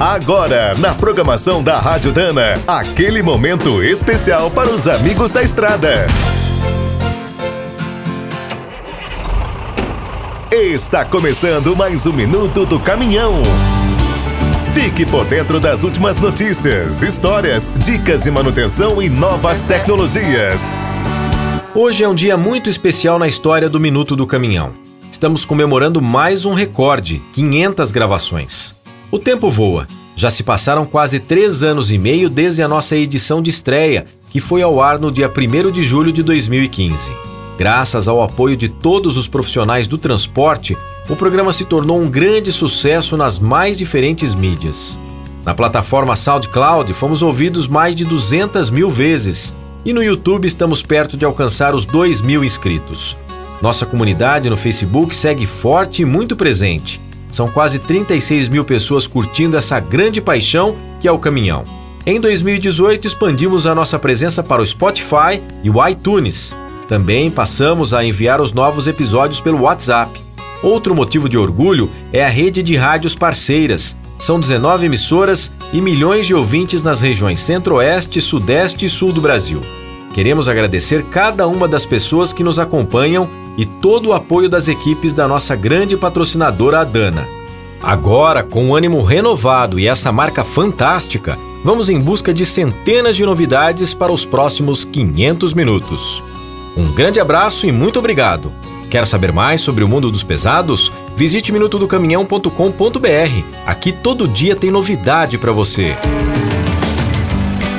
Agora, na programação da Rádio Dana, aquele momento especial para os amigos da estrada. Está começando mais um minuto do caminhão. Fique por dentro das últimas notícias, histórias, dicas de manutenção e novas tecnologias. Hoje é um dia muito especial na história do Minuto do Caminhão. Estamos comemorando mais um recorde: 500 gravações. O tempo voa. Já se passaram quase três anos e meio desde a nossa edição de estreia, que foi ao ar no dia 1 de julho de 2015. Graças ao apoio de todos os profissionais do transporte, o programa se tornou um grande sucesso nas mais diferentes mídias. Na plataforma SoundCloud, fomos ouvidos mais de 200 mil vezes e no YouTube estamos perto de alcançar os 2 mil inscritos. Nossa comunidade no Facebook segue forte e muito presente são quase 36 mil pessoas curtindo essa grande paixão que é o caminhão. Em 2018, expandimos a nossa presença para o Spotify e o iTunes. Também passamos a enviar os novos episódios pelo WhatsApp. Outro motivo de orgulho é a rede de rádios parceiras. São 19 emissoras e milhões de ouvintes nas regiões Centro-Oeste, Sudeste e Sul do Brasil. Queremos agradecer cada uma das pessoas que nos acompanham e todo o apoio das equipes da nossa grande patrocinadora Adana. Agora, com um ânimo renovado e essa marca fantástica, vamos em busca de centenas de novidades para os próximos 500 minutos. Um grande abraço e muito obrigado! Quer saber mais sobre o mundo dos pesados? Visite minutodocaminhão.com.br. Aqui todo dia tem novidade para você.